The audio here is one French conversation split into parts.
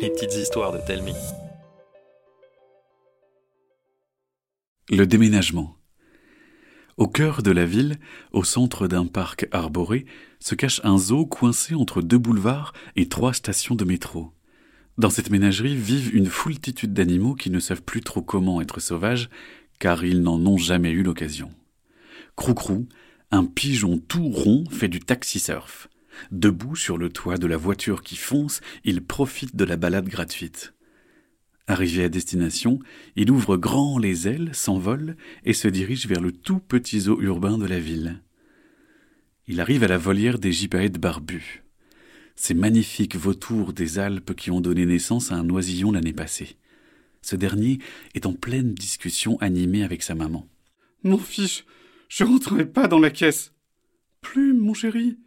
Les petites histoires de Telmi. Le déménagement. Au cœur de la ville, au centre d'un parc arboré, se cache un zoo coincé entre deux boulevards et trois stations de métro. Dans cette ménagerie vivent une foultitude d'animaux qui ne savent plus trop comment être sauvages, car ils n'en ont jamais eu l'occasion. Croucrou, un pigeon tout rond fait du taxi-surf. Debout sur le toit de la voiture qui fonce, il profite de la balade gratuite. Arrivé à destination, il ouvre grand les ailes, s'envole et se dirige vers le tout petit zoo urbain de la ville. Il arrive à la volière des gypaètes barbus. Ces magnifiques vautours des Alpes qui ont donné naissance à un oisillon l'année passée. Ce dernier est en pleine discussion animée avec sa maman. Mon fils, je rentrerai pas dans la caisse. Plume, mon chéri,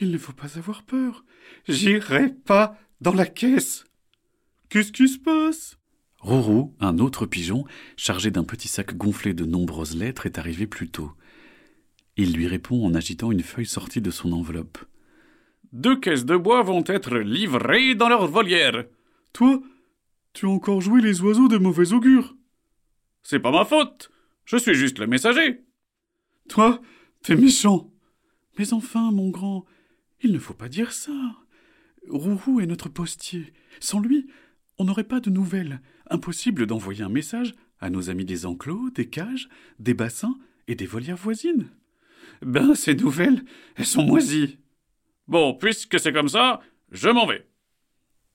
il ne faut pas avoir peur. J'irai pas dans la caisse. Qu'est-ce qui se passe? Rourou, un autre pigeon, chargé d'un petit sac gonflé de nombreuses lettres, est arrivé plus tôt. Il lui répond en agitant une feuille sortie de son enveloppe. Deux caisses de bois vont être livrées dans leur volière. Toi, tu as encore joué les oiseaux de mauvais augure. C'est pas ma faute. Je suis juste le messager. Toi, t'es méchant. Mais enfin, mon grand, il ne faut pas dire ça. Rourou est notre postier. Sans lui, on n'aurait pas de nouvelles. Impossible d'envoyer un message à nos amis des enclos, des cages, des bassins et des volières voisines. Ben, ces nouvelles, elles sont moisies. Bon, puisque c'est comme ça, je m'en vais.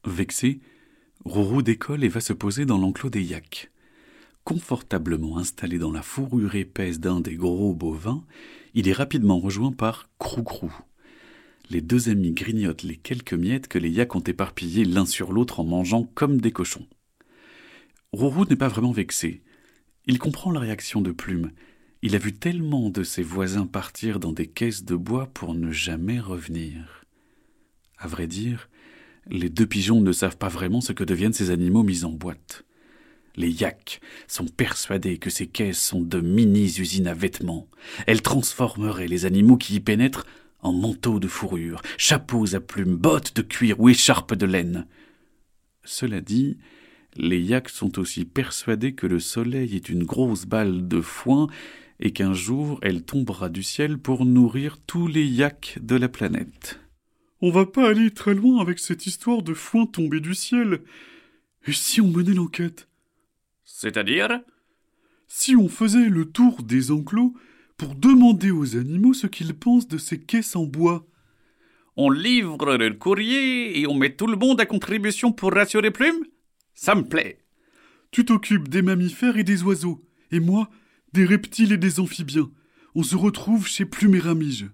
Vexé, Rourou décolle et va se poser dans l'enclos des yaks. Confortablement installé dans la fourrure épaisse d'un des gros bovins, il est rapidement rejoint par Croucrou. Les deux amis grignotent les quelques miettes que les yaks ont éparpillées l'un sur l'autre en mangeant comme des cochons. Rourou n'est pas vraiment vexé. Il comprend la réaction de Plume. Il a vu tellement de ses voisins partir dans des caisses de bois pour ne jamais revenir. À vrai dire, les deux pigeons ne savent pas vraiment ce que deviennent ces animaux mis en boîte. Les yaks sont persuadés que ces caisses sont de mini-usines à vêtements. Elles transformeraient les animaux qui y pénètrent en manteaux de fourrure, chapeaux à plumes, bottes de cuir ou écharpes de laine. Cela dit, les yaks sont aussi persuadés que le soleil est une grosse balle de foin et qu'un jour elle tombera du ciel pour nourrir tous les yaks de la planète. On va pas aller très loin avec cette histoire de foin tombé du ciel. Et si on menait l'enquête? C'est-à-dire? Si on faisait le tour des enclos pour demander aux animaux ce qu'ils pensent de ces caisses en bois. On livre le courrier et on met tout le monde à contribution pour rassurer Plume? Ça me plaît. Tu t'occupes des mammifères et des oiseaux, et moi, des reptiles et des amphibiens. On se retrouve chez Plume et Ramige.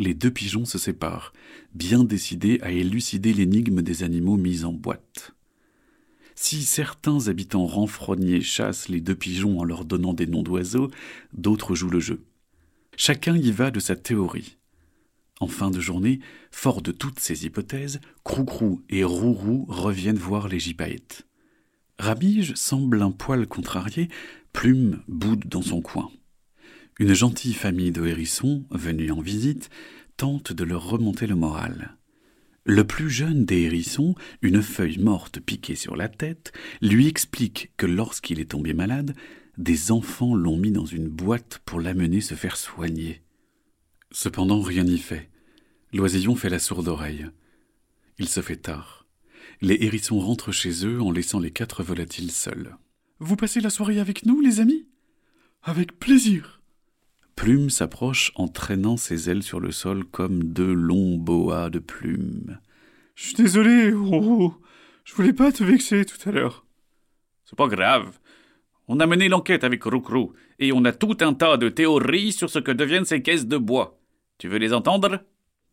Les deux pigeons se séparent, bien décidés à élucider l'énigme des animaux mis en boîte. Si certains habitants renfrognés chassent les deux pigeons en leur donnant des noms d'oiseaux, d'autres jouent le jeu. Chacun y va de sa théorie. En fin de journée, fort de toutes ces hypothèses, Croucrou et Rourou reviennent voir les gypaètes. Ramige semble un poil contrarié, Plume boude dans son coin. Une gentille famille de hérissons, venus en visite, tente de leur remonter le moral. Le plus jeune des hérissons, une feuille morte piquée sur la tête, lui explique que lorsqu'il est tombé malade, des enfants l'ont mis dans une boîte pour l'amener se faire soigner. Cependant, rien n'y fait. L'oisillon fait la sourde oreille. Il se fait tard. Les hérissons rentrent chez eux en laissant les quatre volatiles seuls. Vous passez la soirée avec nous, les amis? Avec plaisir. Plume s'approche en traînant ses ailes sur le sol comme deux longs boas de plumes. Je suis désolé, oh, je voulais pas te vexer tout à l'heure. C'est pas grave. On a mené l'enquête avec Roucrou et on a tout un tas de théories sur ce que deviennent ces caisses de bois. Tu veux les entendre?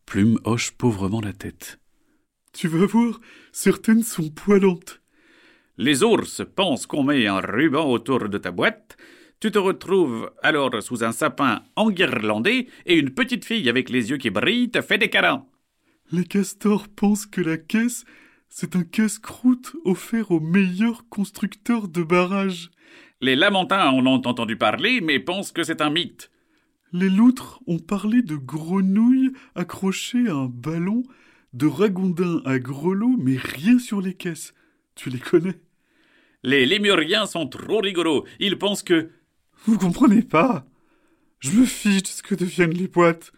Plume hoche pauvrement la tête. Tu vas voir, certaines sont poilantes. Les ours pensent qu'on met un ruban autour de ta boîte tu te retrouves alors sous un sapin enguirlandé et une petite fille avec les yeux qui brillent te fait des câlins. Les castors pensent que la caisse, c'est un casse-croûte offert aux meilleurs constructeurs de barrages. Les lamentins en ont entendu parler, mais pensent que c'est un mythe. Les loutres ont parlé de grenouilles accrochées à un ballon De Ragondin à Grelot, mais rien sur les caisses. Tu les connais? Les lémuriens sont trop rigolos. Ils pensent que. Vous comprenez pas? Je me fiche de ce que deviennent les boîtes.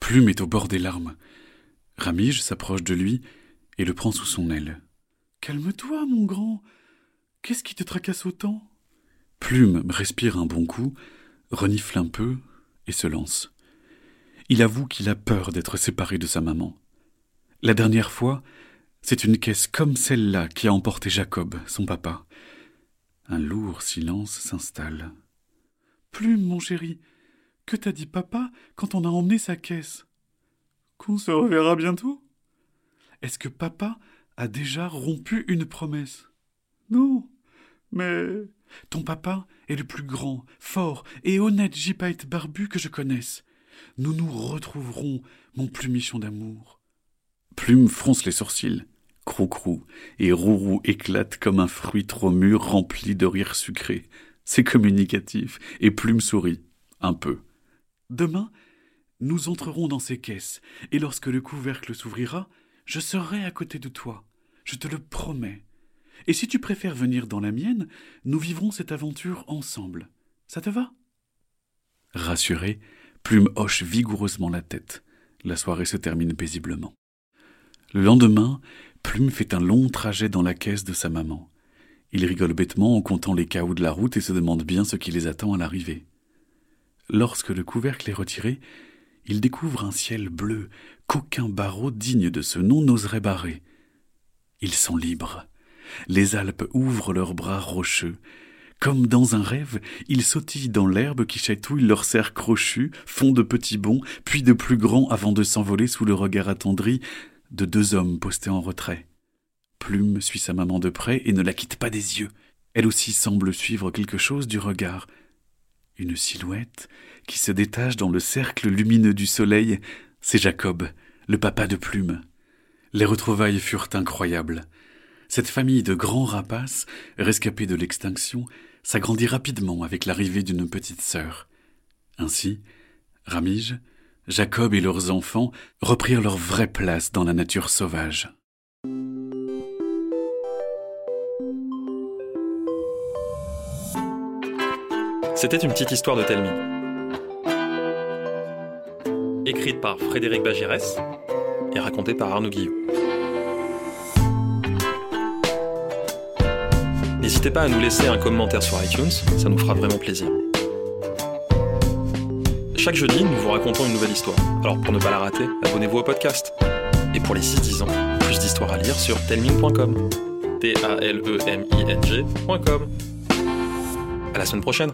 Plume est au bord des larmes. Ramige s'approche de lui et le prend sous son aile. Calme-toi, mon grand. Qu'est-ce qui te tracasse autant? Plume respire un bon coup, renifle un peu et se lance. Il avoue qu'il a peur d'être séparé de sa maman. La dernière fois, c'est une caisse comme celle-là qui a emporté Jacob, son papa. Un lourd silence s'installe. Plume, mon chéri, que t'a dit papa quand on a emmené sa caisse? Qu'on se reverra bientôt? Est-ce que papa a déjà rompu une promesse? Non, mais ton papa est le plus grand, fort et honnête gypaète barbu que je connaisse. Nous nous retrouverons, mon plumichon d'amour. Plume fronce les sourcils. Crou-crou et Rourou éclate comme un fruit trop mûr rempli de rire sucré. C'est communicatif, et Plume sourit. Un peu. Demain, nous entrerons dans ces caisses, et lorsque le couvercle s'ouvrira, je serai à côté de toi. Je te le promets. Et si tu préfères venir dans la mienne, nous vivrons cette aventure ensemble. Ça te va? Rassuré, Plume hoche vigoureusement la tête. La soirée se termine paisiblement. Le lendemain, Plume fait un long trajet dans la caisse de sa maman. Il rigole bêtement en comptant les cahots de la route et se demande bien ce qui les attend à l'arrivée. Lorsque le couvercle est retiré, il découvre un ciel bleu qu'aucun barreau digne de ce nom n'oserait barrer. Ils sont libres. Les Alpes ouvrent leurs bras rocheux. Comme dans un rêve, ils sautillent dans l'herbe qui chatouille leurs serres crochus, font de petits bonds, puis de plus grands avant de s'envoler sous le regard attendri de deux hommes postés en retrait. Plume suit sa maman de près et ne la quitte pas des yeux. Elle aussi semble suivre quelque chose du regard. Une silhouette qui se détache dans le cercle lumineux du soleil, c'est Jacob, le papa de Plume. Les retrouvailles furent incroyables. Cette famille de grands rapaces, rescapés de l'extinction, s'agrandit rapidement avec l'arrivée d'une petite sœur. Ainsi, Ramige, Jacob et leurs enfants reprirent leur vraie place dans la nature sauvage. C'était une petite histoire de Telmi. Écrite par Frédéric Bagirès et racontée par Arnaud Guillot. N'hésitez pas à nous laisser un commentaire sur iTunes, ça nous fera vraiment plaisir. Chaque jeudi, nous vous racontons une nouvelle histoire. Alors pour ne pas la rater, abonnez-vous au podcast. Et pour les 6-10 ans, plus d'histoires à lire sur telming.com. T-A-L-E-M-I-N-G.com. À la semaine prochaine!